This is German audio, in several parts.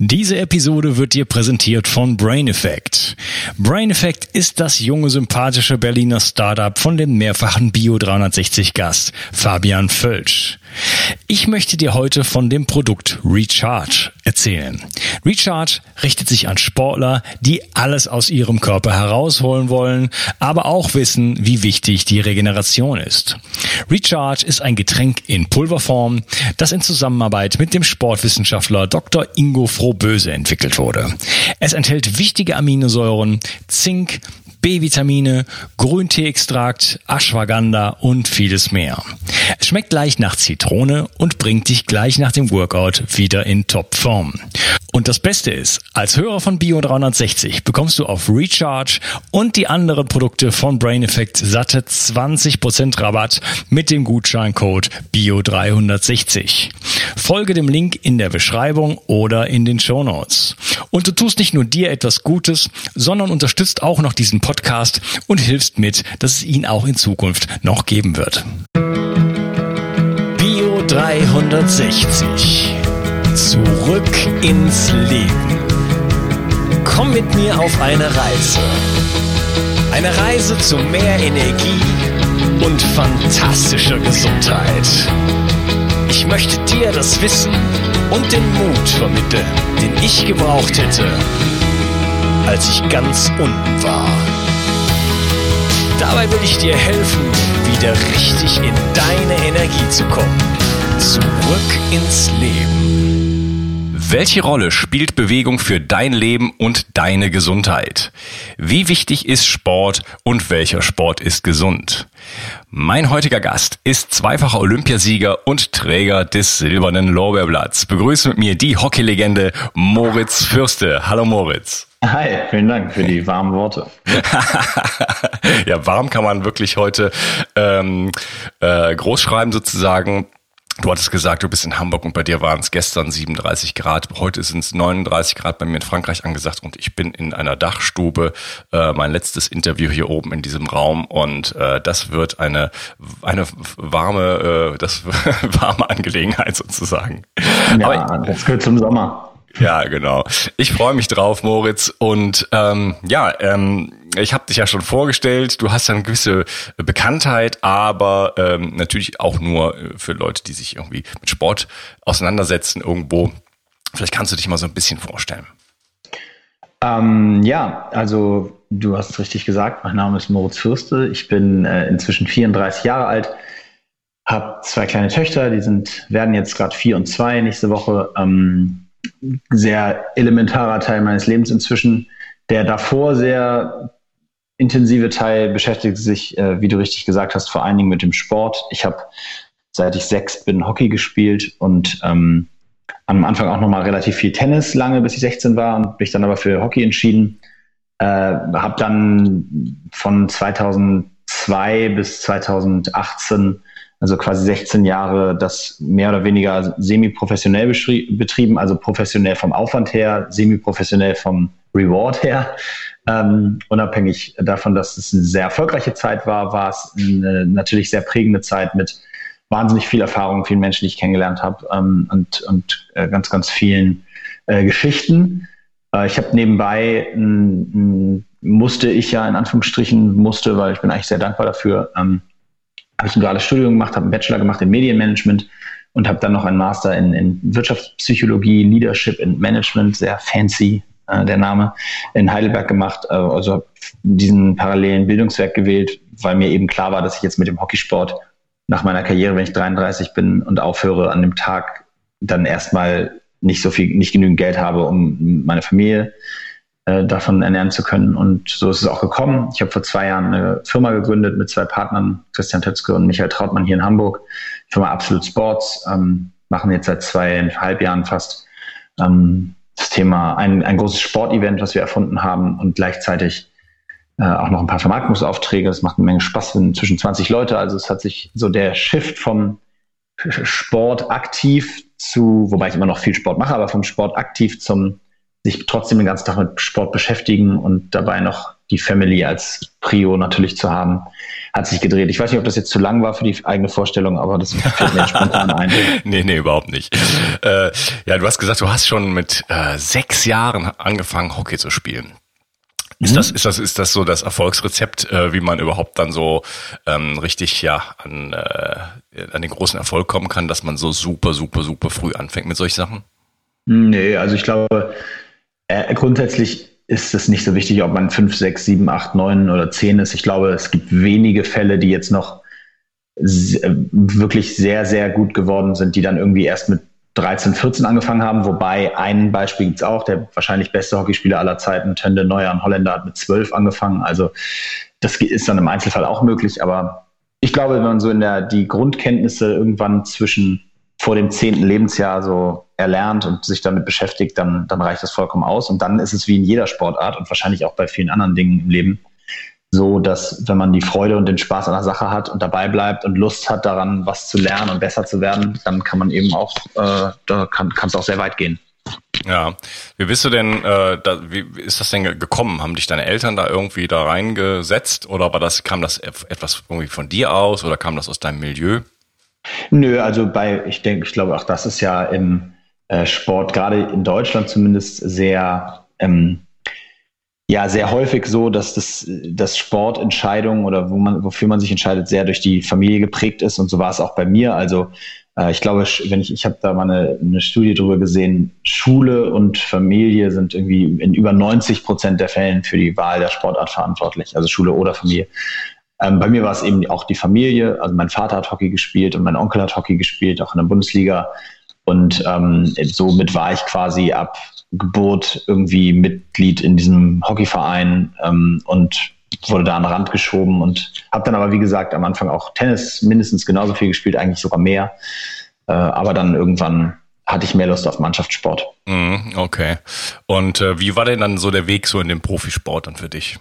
Diese Episode wird dir präsentiert von Brain Effect. Brain Effect ist das junge, sympathische Berliner Startup von dem mehrfachen Bio 360 Gast Fabian Völsch. Ich möchte dir heute von dem Produkt Recharge erzählen. Recharge richtet sich an Sportler, die alles aus ihrem Körper herausholen wollen, aber auch wissen, wie wichtig die Regeneration ist. Recharge ist ein Getränk in Pulverform, das in Zusammenarbeit mit dem Sportwissenschaftler Dr. Ingo Frohböse entwickelt wurde. Es enthält wichtige Aminosäuren, Zink, B-Vitamine, Grünteeextrakt, Ashwagandha und vieles mehr. Es schmeckt gleich nach Zitrone und bringt dich gleich nach dem Workout wieder in Topform. Und das Beste ist, als Hörer von Bio 360 bekommst du auf Recharge und die anderen Produkte von Brain Effect satte 20% Rabatt mit dem Gutscheincode Bio 360. Folge dem Link in der Beschreibung oder in den Show Notes. Und du tust nicht nur dir etwas Gutes, sondern unterstützt auch noch diesen Podcast und hilfst mit, dass es ihn auch in Zukunft noch geben wird. Bio 360. Zurück ins Leben. Komm mit mir auf eine Reise. Eine Reise zu mehr Energie und fantastischer Gesundheit. Ich möchte dir das Wissen und den Mut vermitteln, den ich gebraucht hätte, als ich ganz unten war. Dabei will ich dir helfen, wieder richtig in deine Energie zu kommen. Zurück ins Leben. Welche Rolle spielt Bewegung für dein Leben und deine Gesundheit? Wie wichtig ist Sport und welcher Sport ist gesund? Mein heutiger Gast ist zweifacher Olympiasieger und Träger des silbernen Lorbeerblatts. Begrüße mit mir die Hockeylegende Moritz Fürste. Hallo Moritz. Hi, vielen Dank für die warmen Worte. ja, warm kann man wirklich heute ähm, äh, groß schreiben sozusagen. Du hattest gesagt, du bist in Hamburg und bei dir waren es gestern 37 Grad. Heute sind es 39 Grad bei mir in Frankreich angesagt und ich bin in einer Dachstube. Äh, mein letztes Interview hier oben in diesem Raum und äh, das wird eine eine warme, äh, das warme Angelegenheit sozusagen. Ja, Aber, das gehört zum Sommer. Ja, genau. Ich freue mich drauf, Moritz. Und ähm, ja, ähm, ich habe dich ja schon vorgestellt. Du hast ja eine gewisse Bekanntheit, aber ähm, natürlich auch nur für Leute, die sich irgendwie mit Sport auseinandersetzen irgendwo. Vielleicht kannst du dich mal so ein bisschen vorstellen. Ähm, ja, also du hast es richtig gesagt. Mein Name ist Moritz Fürste. Ich bin äh, inzwischen 34 Jahre alt, habe zwei kleine Töchter. Die sind werden jetzt gerade vier und zwei nächste Woche. Ähm, sehr elementarer Teil meines Lebens inzwischen. Der davor sehr intensive Teil beschäftigt sich, äh, wie du richtig gesagt hast, vor allen Dingen mit dem Sport. Ich habe seit ich sechs bin Hockey gespielt und ähm, am Anfang auch nochmal relativ viel Tennis, lange bis ich 16 war und mich dann aber für Hockey entschieden. Äh, habe dann von 2002 bis 2018 also quasi 16 Jahre das mehr oder weniger semi-professionell betrieben, also professionell vom Aufwand her, semi-professionell vom Reward her. Ähm, unabhängig davon, dass es eine sehr erfolgreiche Zeit war, war es eine natürlich sehr prägende Zeit mit wahnsinnig viel Erfahrung, vielen Menschen, die ich kennengelernt habe ähm, und, und äh, ganz, ganz vielen äh, Geschichten. Äh, ich habe nebenbei, musste ich ja in Anführungsstrichen, musste, weil ich bin eigentlich sehr dankbar dafür, ähm, habe ich ein duales Studium gemacht, habe einen Bachelor gemacht in Medienmanagement und habe dann noch einen Master in, in Wirtschaftspsychologie, Leadership and Management, sehr fancy äh, der Name, in Heidelberg gemacht. Äh, also diesen parallelen Bildungswerk gewählt, weil mir eben klar war, dass ich jetzt mit dem Hockeysport nach meiner Karriere, wenn ich 33 bin und aufhöre, an dem Tag dann erstmal nicht so viel, nicht genügend Geld habe, um meine Familie äh, davon ernähren zu können. Und so ist es auch gekommen. Ich habe vor zwei Jahren eine Firma gegründet mit zwei Partnern, Christian Tötzke und Michael Trautmann hier in Hamburg. Firma Absolute Sports, ähm, machen jetzt seit zweieinhalb Jahren fast ähm, das Thema ein, ein großes Sportevent, was wir erfunden haben und gleichzeitig äh, auch noch ein paar Vermarktungsaufträge. Es macht eine Menge Spaß, sind inzwischen 20 Leute. Also es hat sich so der Shift vom Sport aktiv zu, wobei ich immer noch viel Sport mache, aber vom Sport aktiv zum sich trotzdem den ganzen Tag mit Sport beschäftigen und dabei noch die Family als Prio natürlich zu haben, hat sich gedreht. Ich weiß nicht, ob das jetzt zu lang war für die eigene Vorstellung, aber das fällt mir spontan ein. nee, nee, überhaupt nicht. Äh, ja, du hast gesagt, du hast schon mit äh, sechs Jahren angefangen, Hockey zu spielen. Ist mhm. das, ist das, ist das so das Erfolgsrezept, äh, wie man überhaupt dann so ähm, richtig ja an, äh, an den großen Erfolg kommen kann, dass man so super, super, super früh anfängt mit solchen Sachen? Nee, also ich glaube, äh, grundsätzlich ist es nicht so wichtig, ob man 5, 6, 7, 8, 9 oder 10 ist. Ich glaube, es gibt wenige Fälle, die jetzt noch wirklich sehr, sehr gut geworden sind, die dann irgendwie erst mit 13, 14 angefangen haben, wobei ein Beispiel gibt es auch, der wahrscheinlich beste Hockeyspieler aller Zeiten, Tende Neuer, ein Holländer, hat mit 12 angefangen. Also das ist dann im Einzelfall auch möglich, aber ich glaube, wenn man so in der die Grundkenntnisse irgendwann zwischen vor dem zehnten Lebensjahr so erlernt und sich damit beschäftigt, dann, dann reicht das vollkommen aus. Und dann ist es wie in jeder Sportart und wahrscheinlich auch bei vielen anderen Dingen im Leben so, dass wenn man die Freude und den Spaß an der Sache hat und dabei bleibt und Lust hat daran, was zu lernen und besser zu werden, dann kann man eben auch, äh, da kann es auch sehr weit gehen. Ja, wie bist du denn, äh, da, wie ist das denn gekommen? Haben dich deine Eltern da irgendwie da reingesetzt oder war das, kam das etwas irgendwie von dir aus oder kam das aus deinem Milieu? Nö, also bei, ich denke, ich glaube auch das ist ja im äh, Sport, gerade in Deutschland zumindest, sehr ähm, ja sehr häufig so, dass das, das Sportentscheidung oder wo man, wofür man sich entscheidet, sehr durch die Familie geprägt ist. Und so war es auch bei mir. Also äh, ich glaube, wenn ich, ich habe da mal eine, eine Studie drüber gesehen, Schule und Familie sind irgendwie in über 90 Prozent der Fällen für die Wahl der Sportart verantwortlich, also Schule oder Familie. Ähm, bei mir war es eben auch die Familie. Also mein Vater hat Hockey gespielt und mein Onkel hat Hockey gespielt, auch in der Bundesliga. Und ähm, somit war ich quasi ab Geburt irgendwie Mitglied in diesem Hockeyverein ähm, und wurde da an den Rand geschoben und habe dann aber, wie gesagt, am Anfang auch Tennis mindestens genauso viel gespielt, eigentlich sogar mehr. Äh, aber dann irgendwann hatte ich mehr Lust auf Mannschaftssport. Mm, okay. Und äh, wie war denn dann so der Weg so in den Profisport dann für dich?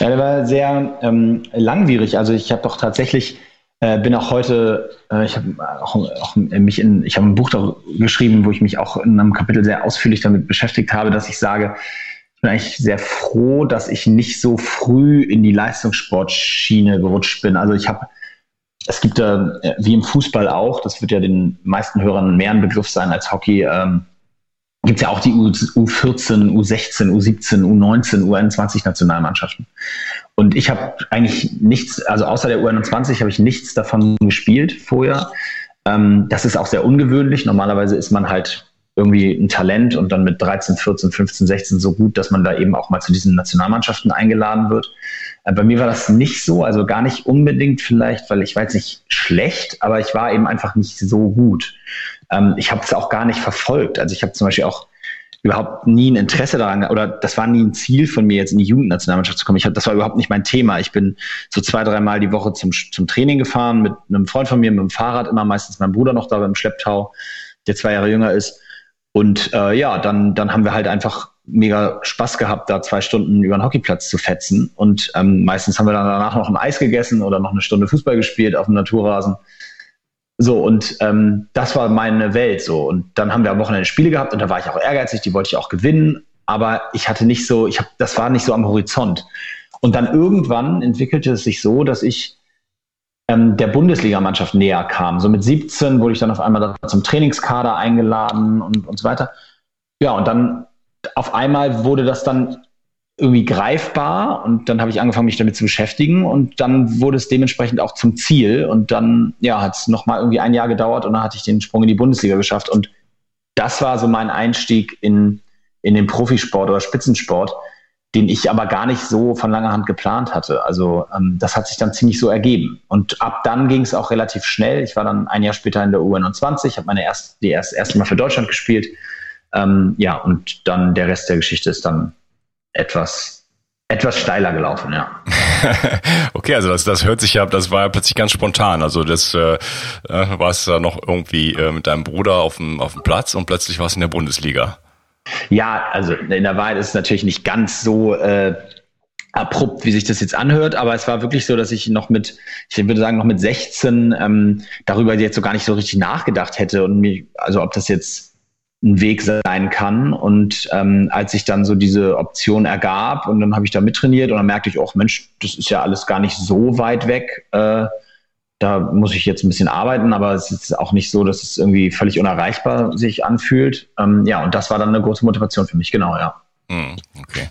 Ja, der war sehr ähm, langwierig. Also ich habe doch tatsächlich äh, bin auch heute, äh, ich habe auch, auch, mich in, ich habe ein Buch geschrieben, wo ich mich auch in einem Kapitel sehr ausführlich damit beschäftigt habe, dass ich sage, ich bin eigentlich sehr froh, dass ich nicht so früh in die Leistungssportschiene gerutscht bin. Also ich habe, es gibt da, äh, wie im Fußball auch, das wird ja den meisten Hörern mehr ein Begriff sein als Hockey, ähm, gibt es ja auch die U, U14, U16, U17, U19, U21 Nationalmannschaften. Und ich habe eigentlich nichts, also außer der U21 habe ich nichts davon gespielt vorher. Ähm, das ist auch sehr ungewöhnlich. Normalerweise ist man halt irgendwie ein Talent und dann mit 13, 14, 15, 16 so gut, dass man da eben auch mal zu diesen Nationalmannschaften eingeladen wird. Äh, bei mir war das nicht so, also gar nicht unbedingt vielleicht, weil ich jetzt nicht schlecht, aber ich war eben einfach nicht so gut. Ähm, ich habe es auch gar nicht verfolgt. Also ich habe zum Beispiel auch überhaupt nie ein Interesse daran oder das war nie ein Ziel von mir, jetzt in die Jugendnationalmannschaft zu kommen. Ich hab, das war überhaupt nicht mein Thema. Ich bin so zwei, dreimal die Woche zum, zum Training gefahren mit einem Freund von mir, mit dem Fahrrad, immer meistens mein Bruder noch da beim Schlepptau, der zwei Jahre jünger ist. Und äh, ja, dann, dann haben wir halt einfach mega Spaß gehabt, da zwei Stunden über den Hockeyplatz zu fetzen. Und ähm, meistens haben wir dann danach noch ein Eis gegessen oder noch eine Stunde Fußball gespielt auf dem Naturrasen. So, und ähm, das war meine Welt so. Und dann haben wir am Wochenende Spiele gehabt und da war ich auch ehrgeizig, die wollte ich auch gewinnen. Aber ich hatte nicht so, ich habe, das war nicht so am Horizont. Und dann irgendwann entwickelte es sich so, dass ich ähm, der Bundesligamannschaft näher kam. So mit 17 wurde ich dann auf einmal zum Trainingskader eingeladen und, und so weiter. Ja, und dann auf einmal wurde das dann irgendwie greifbar und dann habe ich angefangen, mich damit zu beschäftigen und dann wurde es dementsprechend auch zum Ziel und dann ja, hat es nochmal irgendwie ein Jahr gedauert und dann hatte ich den Sprung in die Bundesliga geschafft und das war so mein Einstieg in, in den Profisport oder Spitzensport, den ich aber gar nicht so von langer Hand geplant hatte. Also ähm, das hat sich dann ziemlich so ergeben. Und ab dann ging es auch relativ schnell. Ich war dann ein Jahr später in der UN20, habe meine erste, die erste, erste Mal für Deutschland gespielt. Ähm, ja, und dann der Rest der Geschichte ist dann etwas, etwas steiler gelaufen, ja. okay, also das, das hört sich ja, das war ja plötzlich ganz spontan. Also das äh, äh warst da noch irgendwie äh, mit deinem Bruder auf dem, auf dem Platz und plötzlich warst du in der Bundesliga. Ja, also in der Wahrheit ist es natürlich nicht ganz so äh, abrupt, wie sich das jetzt anhört, aber es war wirklich so, dass ich noch mit, ich würde sagen, noch mit 16 ähm, darüber jetzt so gar nicht so richtig nachgedacht hätte und mir, also ob das jetzt ein Weg sein kann. Und ähm, als sich dann so diese Option ergab und dann habe ich da mittrainiert und dann merkte ich, oh Mensch, das ist ja alles gar nicht so weit weg. Äh, da muss ich jetzt ein bisschen arbeiten, aber es ist auch nicht so, dass es irgendwie völlig unerreichbar sich anfühlt. Ähm, ja, und das war dann eine große Motivation für mich, genau, ja. Hm, okay.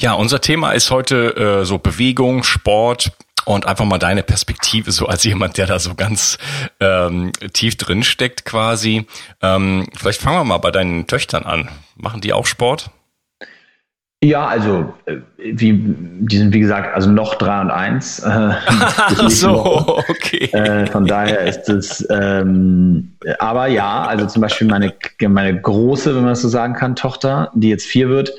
Ja, unser Thema ist heute äh, so Bewegung, Sport und einfach mal deine Perspektive, so als jemand, der da so ganz ähm, tief drin steckt quasi. Ähm, vielleicht fangen wir mal bei deinen Töchtern an. Machen die auch Sport? Ja, also äh, wie, die sind wie gesagt also noch drei und eins. Äh, so, okay. Äh, von daher ist es, ähm, aber ja, also zum Beispiel meine meine große, wenn man das so sagen kann, Tochter, die jetzt vier wird,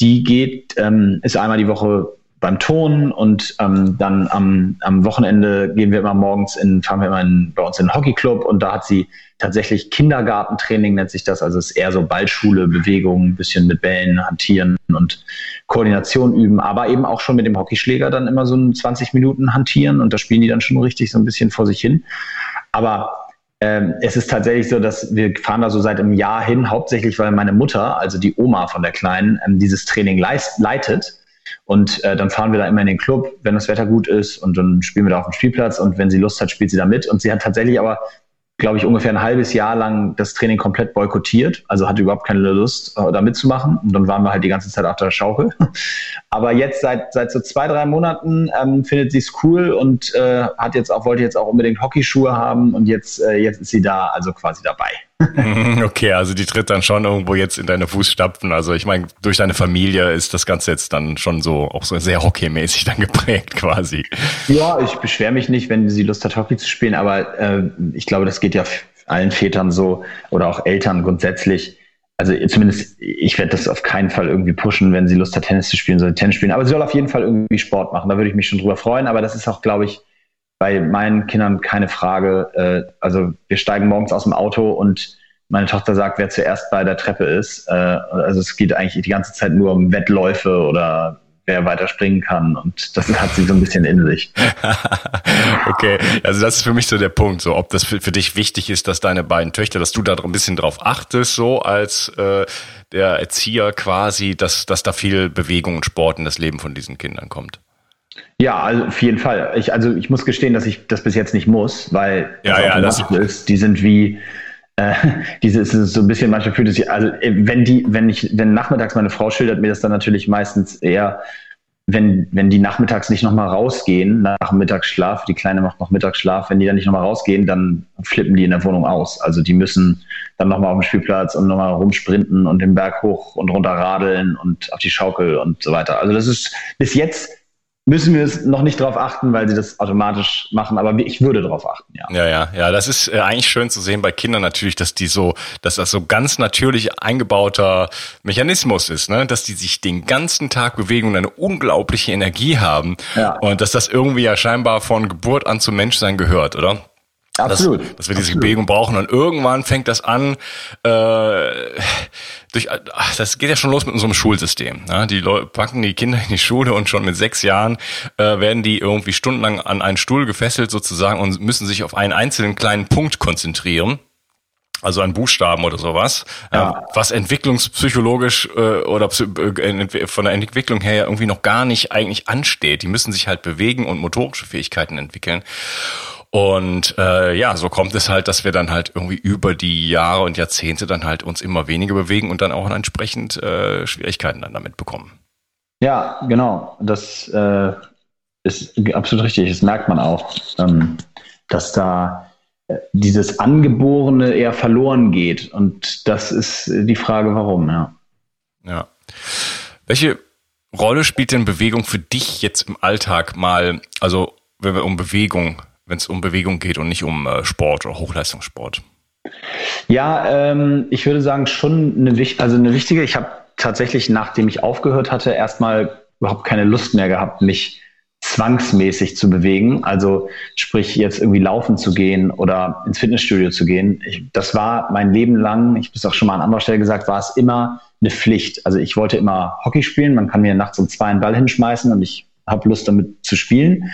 die geht, ähm, ist einmal die Woche beim Ton und ähm, dann am, am Wochenende gehen wir immer morgens in, fahren wir immer in, bei uns in den Hockeyclub und da hat sie tatsächlich Kindergartentraining, nennt sich das. Also es ist eher so Ballschule, Bewegung, ein bisschen mit Bällen hantieren und Koordination üben, aber eben auch schon mit dem Hockeyschläger dann immer so ein 20 Minuten hantieren und da spielen die dann schon richtig so ein bisschen vor sich hin. Aber ähm, es ist tatsächlich so, dass wir fahren da so seit einem Jahr hin, hauptsächlich weil meine Mutter, also die Oma von der Kleinen, ähm, dieses Training leist, leitet und äh, dann fahren wir da immer in den Club, wenn das Wetter gut ist und dann spielen wir da auf dem Spielplatz und wenn sie Lust hat, spielt sie da mit. Und sie hat tatsächlich aber glaube ich, ungefähr ein halbes Jahr lang das Training komplett boykottiert, also hatte überhaupt keine Lust, äh, da mitzumachen. Und dann waren wir halt die ganze Zeit auf der Schaukel. Aber jetzt seit, seit so zwei, drei Monaten ähm, findet sie es cool und äh, hat jetzt auch, wollte jetzt auch unbedingt Hockeyschuhe haben und jetzt, äh, jetzt ist sie da also quasi dabei. okay, also die tritt dann schon irgendwo jetzt in deine Fußstapfen. Also ich meine, durch deine Familie ist das Ganze jetzt dann schon so auch so sehr hockeymäßig dann geprägt quasi. Ja, ich beschwere mich nicht, wenn sie Lust hat, Hockey zu spielen, aber äh, ich glaube, das geht ja allen Vätern so oder auch Eltern grundsätzlich. Also zumindest, ich werde das auf keinen Fall irgendwie pushen, wenn sie Lust hat, Tennis zu spielen, soll Tennis spielen. Aber sie soll auf jeden Fall irgendwie Sport machen. Da würde ich mich schon drüber freuen. Aber das ist auch, glaube ich, bei meinen Kindern keine Frage. Äh, also wir steigen morgens aus dem Auto und meine Tochter sagt, wer zuerst bei der Treppe ist. Äh, also es geht eigentlich die ganze Zeit nur um Wettläufe oder wer weiter springen kann. Und das hat sie so ein bisschen in sich. okay, also das ist für mich so der Punkt, so ob das für, für dich wichtig ist, dass deine beiden Töchter, dass du da ein bisschen drauf achtest, so als äh, der Erzieher quasi, dass, dass da viel Bewegung und Sport in das Leben von diesen Kindern kommt. Ja, also auf jeden Fall. Ich, also ich muss gestehen, dass ich das bis jetzt nicht muss, weil ja, das ja, das ist, die sind wie äh, dieses ist so ein bisschen manchmal fühlt es sich, also äh, wenn die, wenn ich, wenn nachmittags meine Frau schildert mir das dann natürlich meistens eher, wenn, wenn die nachmittags nicht nochmal rausgehen, nach Mittagsschlaf, die Kleine macht noch Mittagsschlaf, wenn die dann nicht nochmal rausgehen, dann flippen die in der Wohnung aus. Also die müssen dann nochmal auf dem Spielplatz und nochmal rumsprinten und den Berg hoch und runter radeln und auf die Schaukel und so weiter. Also das ist bis jetzt müssen wir es noch nicht darauf achten, weil sie das automatisch machen, aber ich würde darauf achten, ja. Ja, ja, ja, das ist äh, eigentlich schön zu sehen bei Kindern natürlich, dass die so, dass das so ganz natürlich eingebauter Mechanismus ist, ne, dass die sich den ganzen Tag bewegen und eine unglaubliche Energie haben ja. und dass das irgendwie ja scheinbar von Geburt an zum Menschsein gehört, oder? Absolut. Dass, dass wir diese Absolut. Bewegung brauchen. Und irgendwann fängt das an, äh, durch, ach, das geht ja schon los mit unserem Schulsystem. Ja? Die Leute packen die Kinder in die Schule und schon mit sechs Jahren äh, werden die irgendwie stundenlang an einen Stuhl gefesselt sozusagen und müssen sich auf einen einzelnen kleinen Punkt konzentrieren also an Buchstaben oder sowas, ja. äh, was entwicklungspsychologisch äh, oder äh, von der Entwicklung her irgendwie noch gar nicht eigentlich ansteht. Die müssen sich halt bewegen und motorische Fähigkeiten entwickeln. Und äh, ja, so kommt es halt, dass wir dann halt irgendwie über die Jahre und Jahrzehnte dann halt uns immer weniger bewegen und dann auch entsprechend äh, Schwierigkeiten dann damit bekommen. Ja, genau. Das äh, ist absolut richtig. Das merkt man auch, ähm, dass da äh, dieses Angeborene eher verloren geht. Und das ist die Frage, warum, ja. Ja. Welche Rolle spielt denn Bewegung für dich jetzt im Alltag mal, also wenn wir um Bewegung wenn es um Bewegung geht und nicht um äh, Sport oder Hochleistungssport? Ja, ähm, ich würde sagen, schon eine, also eine wichtige. Ich habe tatsächlich, nachdem ich aufgehört hatte, erstmal überhaupt keine Lust mehr gehabt, mich zwangsmäßig zu bewegen. Also sprich jetzt irgendwie laufen zu gehen oder ins Fitnessstudio zu gehen. Ich, das war mein Leben lang, ich habe es auch schon mal an anderer Stelle gesagt, war es immer eine Pflicht. Also ich wollte immer Hockey spielen. Man kann mir nachts um zwei einen Ball hinschmeißen und ich habe Lust damit zu spielen.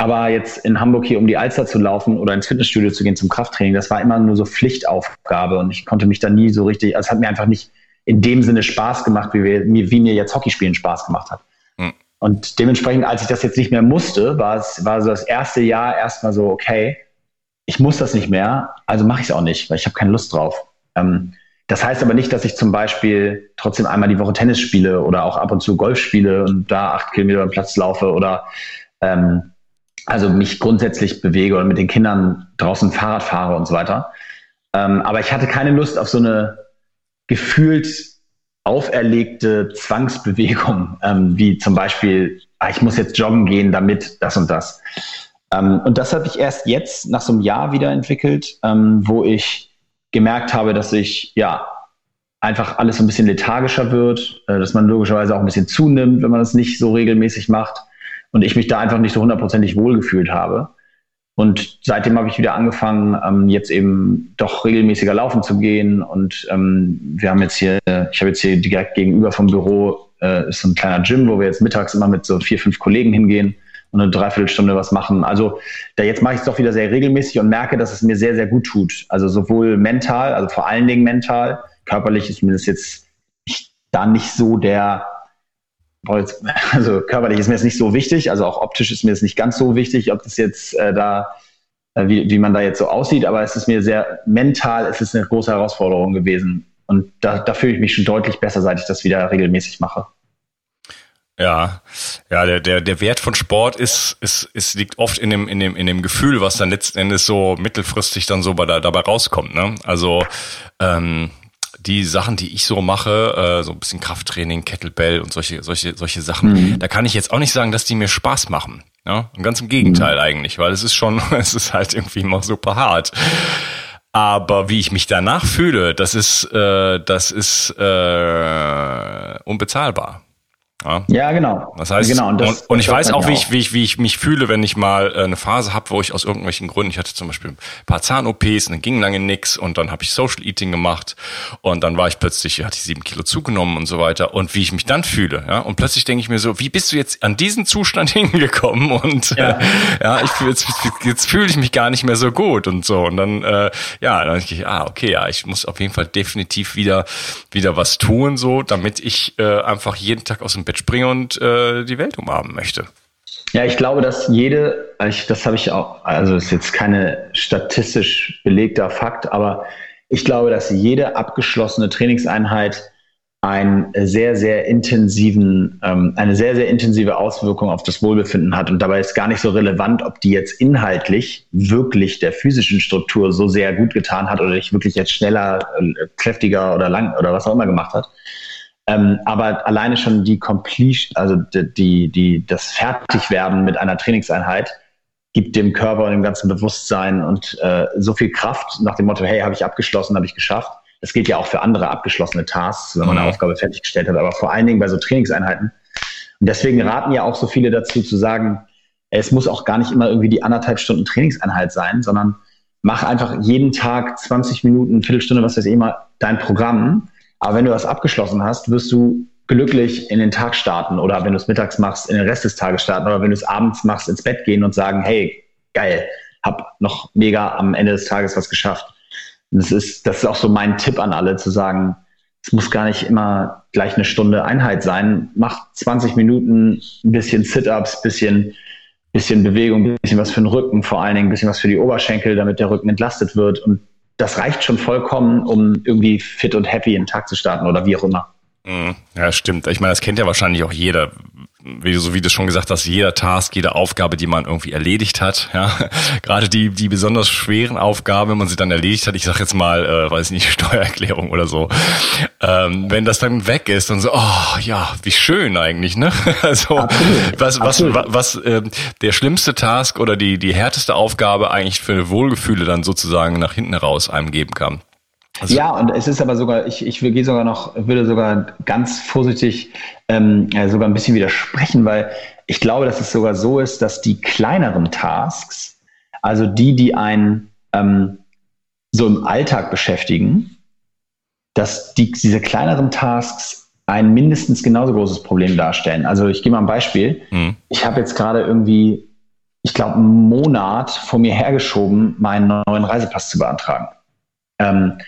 Aber jetzt in Hamburg hier um die Alster zu laufen oder ins Fitnessstudio zu gehen zum Krafttraining, das war immer nur so Pflichtaufgabe und ich konnte mich da nie so richtig, also es hat mir einfach nicht in dem Sinne Spaß gemacht, wie, wir, wie mir jetzt Hockeyspielen Spaß gemacht hat. Mhm. Und dementsprechend, als ich das jetzt nicht mehr musste, war es war so das erste Jahr erstmal so, okay, ich muss das nicht mehr, also mache ich es auch nicht, weil ich habe keine Lust drauf. Ähm, das heißt aber nicht, dass ich zum Beispiel trotzdem einmal die Woche Tennis spiele oder auch ab und zu Golf spiele und da acht Kilometer am Platz laufe oder ähm, also mich grundsätzlich bewege oder mit den Kindern draußen Fahrrad fahre und so weiter. Ähm, aber ich hatte keine Lust auf so eine gefühlt auferlegte Zwangsbewegung, ähm, wie zum Beispiel, ah, ich muss jetzt joggen gehen, damit das und das. Ähm, und das habe ich erst jetzt nach so einem Jahr wieder entwickelt, ähm, wo ich gemerkt habe, dass ich ja einfach alles so ein bisschen lethargischer wird, äh, dass man logischerweise auch ein bisschen zunimmt, wenn man das nicht so regelmäßig macht und ich mich da einfach nicht so hundertprozentig wohlgefühlt habe. Und seitdem habe ich wieder angefangen, ähm, jetzt eben doch regelmäßiger laufen zu gehen. Und ähm, wir haben jetzt hier, ich habe jetzt hier direkt gegenüber vom Büro äh, ist so ein kleiner Gym, wo wir jetzt mittags immer mit so vier, fünf Kollegen hingehen und eine Dreiviertelstunde was machen. Also da jetzt mache ich es doch wieder sehr regelmäßig und merke, dass es mir sehr, sehr gut tut. Also sowohl mental, also vor allen Dingen mental, körperlich ist mir das jetzt da nicht so der also körperlich ist mir das nicht so wichtig, also auch optisch ist mir das nicht ganz so wichtig, ob das jetzt äh, da, äh, wie, wie man da jetzt so aussieht, aber es ist mir sehr mental, es ist eine große Herausforderung gewesen. Und da, da fühle ich mich schon deutlich besser, seit ich das wieder regelmäßig mache. Ja, ja, der, der, der Wert von Sport ist, ist, ist liegt oft in dem, in dem, in dem Gefühl, was dann letzten Endes so mittelfristig dann so bei da, dabei rauskommt. Ne? Also ähm, die Sachen, die ich so mache, äh, so ein bisschen Krafttraining, Kettlebell und solche, solche, solche Sachen, mhm. da kann ich jetzt auch nicht sagen, dass die mir Spaß machen. Ja? Und ganz im Gegenteil mhm. eigentlich, weil es ist schon, es ist halt irgendwie immer super hart. Aber wie ich mich danach fühle, das ist, äh, das ist äh, unbezahlbar. Ja, ja genau. Das heißt, genau, und, das, und, und ich weiß auch wie, ich, wie, ich, wie ich mich fühle, wenn ich mal äh, eine Phase habe, wo ich aus irgendwelchen Gründen, ich hatte zum Beispiel ein paar Zahn-OPs und dann ging lange nix und dann habe ich Social Eating gemacht und dann war ich plötzlich, hatte ich sieben Kilo zugenommen und so weiter und wie ich mich dann fühle. Ja? Und plötzlich denke ich mir so, wie bist du jetzt an diesen Zustand hingekommen? Und ja, äh, ja ich jetzt, jetzt fühle ich mich gar nicht mehr so gut und so. Und dann, äh, ja, dann denke ich, ah, okay, ja, ich muss auf jeden Fall definitiv wieder, wieder was tun, so, damit ich äh, einfach jeden Tag aus dem Bett springe und äh, die Welt umarmen möchte. Ja, ich glaube, dass jede, das habe ich auch, also ist jetzt keine statistisch belegter Fakt, aber ich glaube, dass jede abgeschlossene Trainingseinheit einen sehr, sehr intensiven, ähm, eine sehr, sehr intensive Auswirkung auf das Wohlbefinden hat. Und dabei ist gar nicht so relevant, ob die jetzt inhaltlich wirklich der physischen Struktur so sehr gut getan hat oder dich wirklich jetzt schneller, äh, kräftiger oder lang oder was auch immer gemacht hat, ähm, aber alleine schon die Completion, also die, die, die, das Fertigwerden mit einer Trainingseinheit gibt dem Körper und dem ganzen Bewusstsein und äh, so viel Kraft nach dem Motto, hey, habe ich abgeschlossen, habe ich geschafft. Das gilt ja auch für andere abgeschlossene Tasks, wenn man eine mhm. Aufgabe fertiggestellt hat, aber vor allen Dingen bei so Trainingseinheiten. Und deswegen raten ja auch so viele dazu zu sagen, es muss auch gar nicht immer irgendwie die anderthalb Stunden Trainingseinheit sein, sondern mach einfach jeden Tag 20 Minuten, Viertelstunde, was weiß ich immer, dein Programm aber wenn du das abgeschlossen hast, wirst du glücklich in den Tag starten oder wenn du es mittags machst, in den Rest des Tages starten oder wenn du es abends machst, ins Bett gehen und sagen, hey, geil, hab noch mega am Ende des Tages was geschafft. Und das ist, das ist auch so mein Tipp an alle, zu sagen, es muss gar nicht immer gleich eine Stunde Einheit sein. Mach 20 Minuten ein bisschen Sit-ups, bisschen, bisschen Bewegung, bisschen was für den Rücken, vor allen Dingen ein bisschen was für die Oberschenkel, damit der Rücken entlastet wird und das reicht schon vollkommen, um irgendwie fit und happy in den Tag zu starten oder wie auch immer. Mhm. Ja, stimmt. Ich meine, das kennt ja wahrscheinlich auch jeder wie, so wie du schon gesagt hast, jeder Task, jede Aufgabe, die man irgendwie erledigt hat, ja, gerade die, die besonders schweren Aufgaben, wenn man sie dann erledigt hat, ich sag jetzt mal, äh, weiß nicht, Steuererklärung oder so, ähm, wenn das dann weg ist und so, oh ja, wie schön eigentlich, ne? Also Absolut. was, was, Absolut. was, was äh, der schlimmste Task oder die, die härteste Aufgabe eigentlich für Wohlgefühle dann sozusagen nach hinten raus einem geben kann. Also ja, und es ist aber sogar, ich, ich gehe sogar noch, würde sogar ganz vorsichtig ähm, sogar ein bisschen widersprechen, weil ich glaube, dass es sogar so ist, dass die kleineren Tasks, also die, die einen ähm, so im Alltag beschäftigen, dass die, diese kleineren Tasks ein mindestens genauso großes Problem darstellen. Also ich gebe mal ein Beispiel. Mhm. Ich habe jetzt gerade irgendwie ich glaube, einen Monat vor mir hergeschoben, meinen neuen Reisepass zu beantragen. Ähm,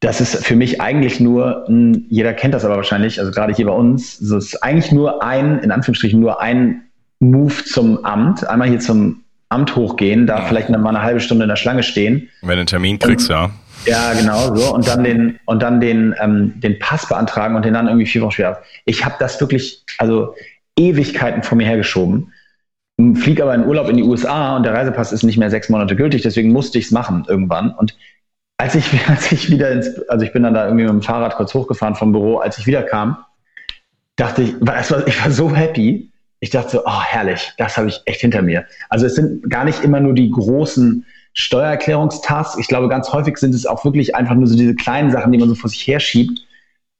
das ist für mich eigentlich nur, jeder kennt das aber wahrscheinlich, also gerade hier bei uns, so ist eigentlich nur ein, in Anführungsstrichen, nur ein Move zum Amt. Einmal hier zum Amt hochgehen, da vielleicht mal eine halbe Stunde in der Schlange stehen. Wenn du einen Termin kriegst, und, ja. Ja, genau so. Und dann den, und dann den, ähm, den Pass beantragen und den dann irgendwie vier Wochen später. Ich habe das wirklich, also Ewigkeiten vor mir hergeschoben. Fliege aber in Urlaub in die USA und der Reisepass ist nicht mehr sechs Monate gültig, deswegen musste ich es machen irgendwann. Und als ich, als ich wieder ins, also ich bin dann da irgendwie mit dem Fahrrad kurz hochgefahren vom Büro, als ich wieder kam, dachte ich, ich war so happy. Ich dachte so, oh herrlich, das habe ich echt hinter mir. Also es sind gar nicht immer nur die großen Steuererklärungstasks. Ich glaube, ganz häufig sind es auch wirklich einfach nur so diese kleinen Sachen, die man so vor sich herschiebt,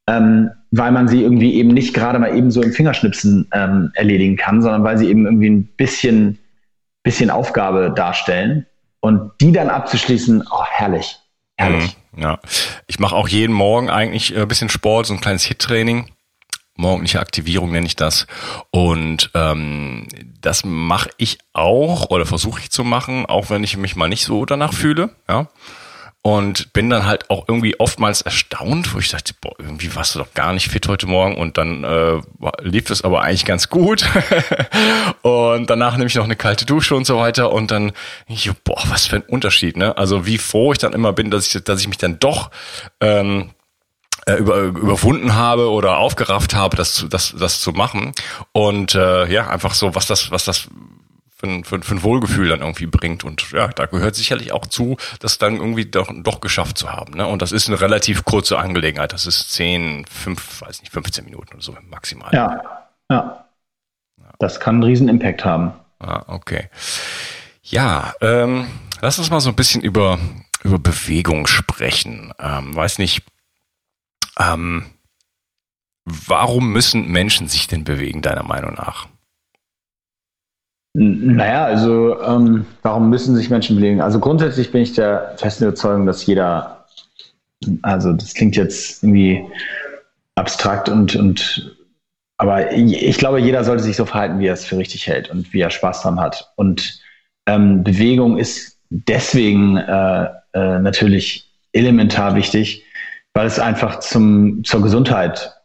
ähm, weil man sie irgendwie eben nicht gerade mal eben so im Fingerschnipsen ähm, erledigen kann, sondern weil sie eben irgendwie ein bisschen, bisschen Aufgabe darstellen. Und die dann abzuschließen, oh herrlich. Herrlich. Mhm, ja, ich mache auch jeden Morgen eigentlich ein äh, bisschen Sport, so ein kleines Hit-Training. Morgendliche Aktivierung nenne ich das. Und ähm, das mache ich auch oder versuche ich zu machen, auch wenn ich mich mal nicht so danach fühle. Ja und bin dann halt auch irgendwie oftmals erstaunt, wo ich dachte, boah, irgendwie warst du doch gar nicht fit heute Morgen. Und dann äh, lief es aber eigentlich ganz gut. Und danach nehme ich noch eine kalte Dusche und so weiter. Und dann ich, boah, was für ein Unterschied, ne? Also wie froh ich dann immer bin, dass ich, dass ich mich dann doch ähm, äh, über, überwunden habe oder aufgerafft habe, das zu, das, das zu machen. Und äh, ja einfach so, was das, was das für, für, für ein Wohlgefühl dann irgendwie bringt. Und ja, da gehört sicherlich auch zu, das dann irgendwie doch, doch geschafft zu haben. Ne? Und das ist eine relativ kurze Angelegenheit. Das ist 10, 5, weiß nicht, 15 Minuten oder so maximal. Ja, ja. Das kann einen riesen Impact haben. Ah, okay. Ja, ähm, lass uns mal so ein bisschen über, über Bewegung sprechen. Ähm, weiß nicht, ähm, warum müssen Menschen sich denn bewegen, deiner Meinung nach? Naja, also ähm, warum müssen sich Menschen bewegen? Also grundsätzlich bin ich der festen Überzeugung, dass jeder, also das klingt jetzt irgendwie abstrakt und, und aber ich glaube, jeder sollte sich so verhalten, wie er es für richtig hält und wie er Spaß dran hat. Und ähm, Bewegung ist deswegen äh, äh, natürlich elementar wichtig, weil es einfach zum, zur Gesundheit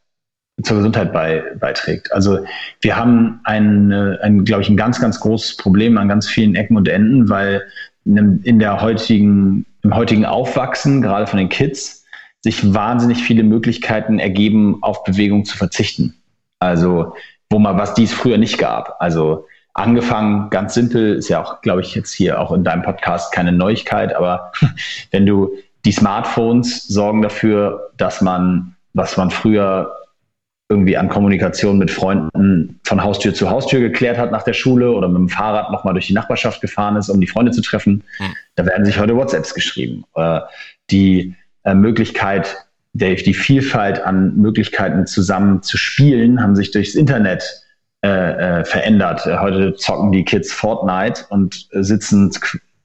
zur Gesundheit bei, beiträgt. Also wir haben ein, ein glaube ich, ein ganz, ganz großes Problem an ganz vielen Ecken und Enden, weil in der heutigen, im heutigen Aufwachsen, gerade von den Kids, sich wahnsinnig viele Möglichkeiten ergeben, auf Bewegung zu verzichten. Also wo man, was dies früher nicht gab. Also angefangen, ganz simpel, ist ja auch, glaube ich, jetzt hier auch in deinem Podcast keine Neuigkeit, aber wenn du die Smartphones sorgen dafür, dass man, was man früher irgendwie an Kommunikation mit Freunden von Haustür zu Haustür geklärt hat nach der Schule oder mit dem Fahrrad nochmal durch die Nachbarschaft gefahren ist, um die Freunde zu treffen. Mhm. Da werden sich heute WhatsApps geschrieben. die äh, Möglichkeit, der, die Vielfalt an Möglichkeiten zusammen zu spielen, haben sich durchs Internet äh, äh, verändert. Heute zocken die Kids Fortnite und sitzen,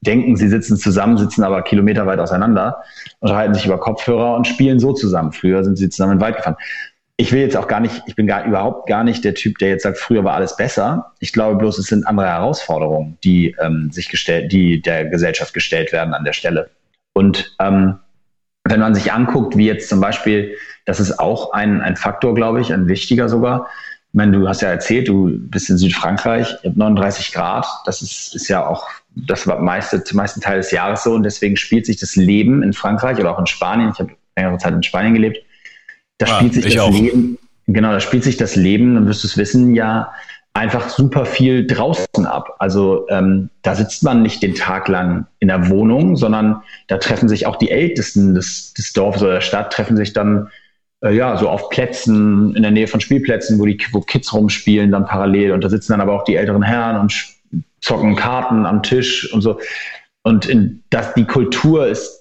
denken, sie sitzen zusammen, sitzen aber kilometerweit auseinander, unterhalten sich über Kopfhörer und spielen so zusammen. Früher sind sie zusammen in den Wald gefahren ich will jetzt auch gar nicht, ich bin gar überhaupt gar nicht der Typ, der jetzt sagt, früher war alles besser. Ich glaube bloß, es sind andere Herausforderungen, die ähm, sich gestellt, die der Gesellschaft gestellt werden an der Stelle. Und ähm, wenn man sich anguckt, wie jetzt zum Beispiel, das ist auch ein, ein Faktor, glaube ich, ein wichtiger sogar. Ich meine, du hast ja erzählt, du bist in Südfrankreich, 39 Grad, das ist, ist ja auch das meiste, zum meisten Teil des Jahres so und deswegen spielt sich das Leben in Frankreich oder auch in Spanien, ich habe längere Zeit in Spanien gelebt, da ah, spielt sich das auch. Leben, genau, da spielt sich das Leben, dann wirst du es wissen, ja einfach super viel draußen ab. Also ähm, da sitzt man nicht den Tag lang in der Wohnung, sondern da treffen sich auch die Ältesten des, des Dorfes oder der Stadt, treffen sich dann äh, ja so auf Plätzen in der Nähe von Spielplätzen, wo die wo Kids rumspielen, dann parallel. Und da sitzen dann aber auch die älteren Herren und zocken Karten am Tisch und so. Und in, das, die Kultur ist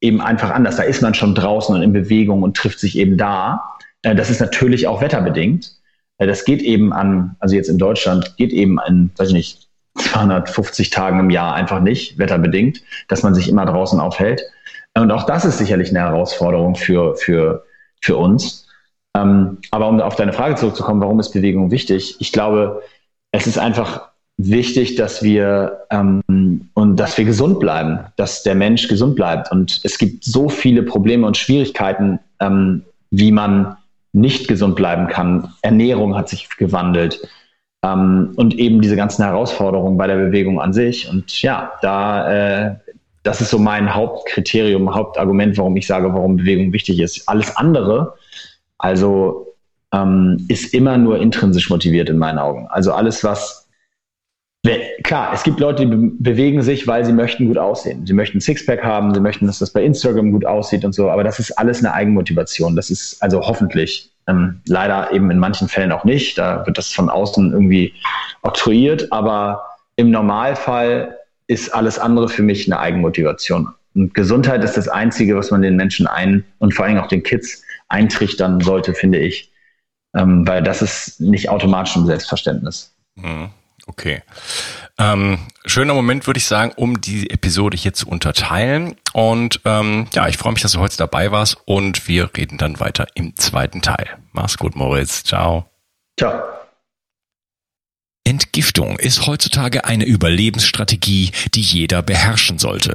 eben einfach anders. Da ist man schon draußen und in Bewegung und trifft sich eben da. Äh, das ist natürlich auch wetterbedingt. Äh, das geht eben an, also jetzt in Deutschland, geht eben an, weiß ich nicht, 250 Tagen im Jahr einfach nicht, wetterbedingt, dass man sich immer draußen aufhält. Und auch das ist sicherlich eine Herausforderung für, für, für uns. Ähm, aber um auf deine Frage zurückzukommen, warum ist Bewegung wichtig? Ich glaube, es ist einfach wichtig, dass wir ähm, und dass wir gesund bleiben, dass der Mensch gesund bleibt. Und es gibt so viele Probleme und Schwierigkeiten, ähm, wie man nicht gesund bleiben kann. Ernährung hat sich gewandelt ähm, und eben diese ganzen Herausforderungen bei der Bewegung an sich. Und ja, da äh, das ist so mein Hauptkriterium, Hauptargument, warum ich sage, warum Bewegung wichtig ist. Alles andere, also ähm, ist immer nur intrinsisch motiviert in meinen Augen. Also alles, was Klar, es gibt Leute, die be bewegen sich, weil sie möchten gut aussehen. Sie möchten Sixpack haben, sie möchten, dass das bei Instagram gut aussieht und so, aber das ist alles eine Eigenmotivation. Das ist also hoffentlich ähm, leider eben in manchen Fällen auch nicht. Da wird das von außen irgendwie oktroyiert, aber im Normalfall ist alles andere für mich eine Eigenmotivation. Und Gesundheit ist das Einzige, was man den Menschen ein und vor allem auch den Kids eintrichtern sollte, finde ich. Ähm, weil das ist nicht automatisch ein Selbstverständnis. Mhm. Okay. Ähm, schöner Moment, würde ich sagen, um die Episode hier zu unterteilen. Und ähm, ja, ich freue mich, dass du heute dabei warst und wir reden dann weiter im zweiten Teil. Mach's gut, Moritz. Ciao. Ciao. Entgiftung ist heutzutage eine Überlebensstrategie, die jeder beherrschen sollte.